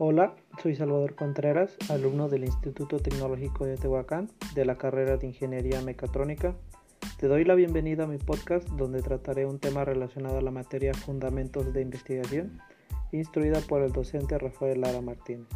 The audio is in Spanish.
Hola, soy Salvador Contreras, alumno del Instituto Tecnológico de Tehuacán de la carrera de Ingeniería Mecatrónica. Te doy la bienvenida a mi podcast donde trataré un tema relacionado a la materia Fundamentos de Investigación, instruida por el docente Rafael Lara Martínez.